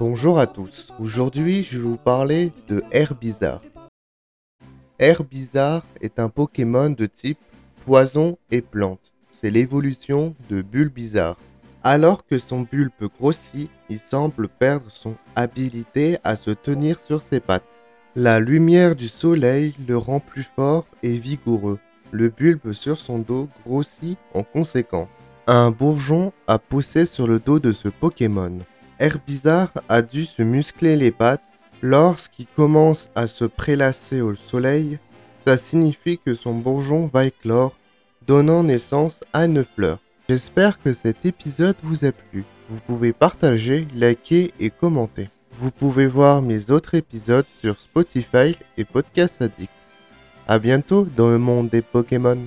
Bonjour à tous, aujourd'hui je vais vous parler de Herbizarre. Herbizarre est un Pokémon de type poison et plante. C'est l'évolution de Bulbizarre. Alors que son bulbe grossit, il semble perdre son habilité à se tenir sur ses pattes. La lumière du soleil le rend plus fort et vigoureux. Le bulbe sur son dos grossit en conséquence. Un bourgeon a poussé sur le dos de ce Pokémon. Herbizarre a dû se muscler les pattes. Lorsqu'il commence à se prélasser au soleil, ça signifie que son bourgeon va éclore, donnant naissance à une fleur. J'espère que cet épisode vous a plu. Vous pouvez partager, liker et commenter. Vous pouvez voir mes autres épisodes sur Spotify et Podcast Addict. A bientôt dans le monde des Pokémon.